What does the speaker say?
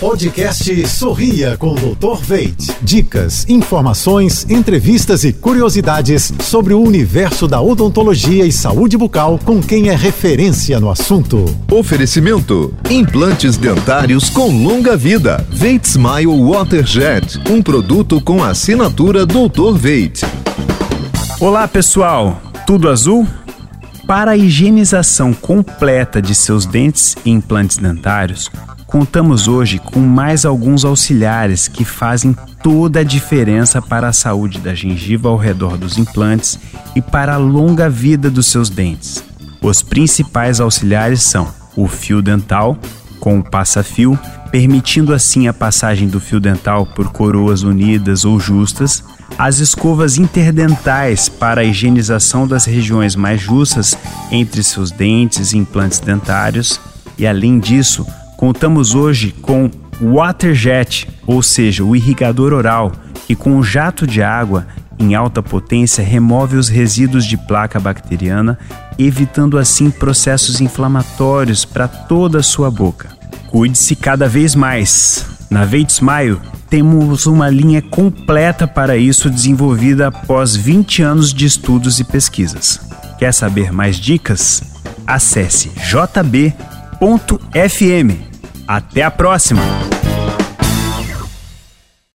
Podcast Sorria com o Dr. Veit. Dicas, informações, entrevistas e curiosidades sobre o universo da odontologia e saúde bucal com quem é referência no assunto. Oferecimento: implantes dentários com longa vida. Veit Smile Waterjet, um produto com assinatura Dr. Veit. Olá, pessoal. Tudo azul? Para a higienização completa de seus dentes e implantes dentários, Contamos hoje com mais alguns auxiliares que fazem toda a diferença para a saúde da gengiva ao redor dos implantes e para a longa vida dos seus dentes. Os principais auxiliares são o fio dental, com o passa-fio, permitindo assim a passagem do fio dental por coroas unidas ou justas, as escovas interdentais para a higienização das regiões mais justas entre seus dentes e implantes dentários, e além disso, Contamos hoje com Waterjet, ou seja, o irrigador oral, que com um jato de água em alta potência remove os resíduos de placa bacteriana, evitando assim processos inflamatórios para toda a sua boca. Cuide-se cada vez mais. Na Veit Smile temos uma linha completa para isso desenvolvida após 20 anos de estudos e pesquisas. Quer saber mais dicas? Acesse jb.fm. Até a próxima!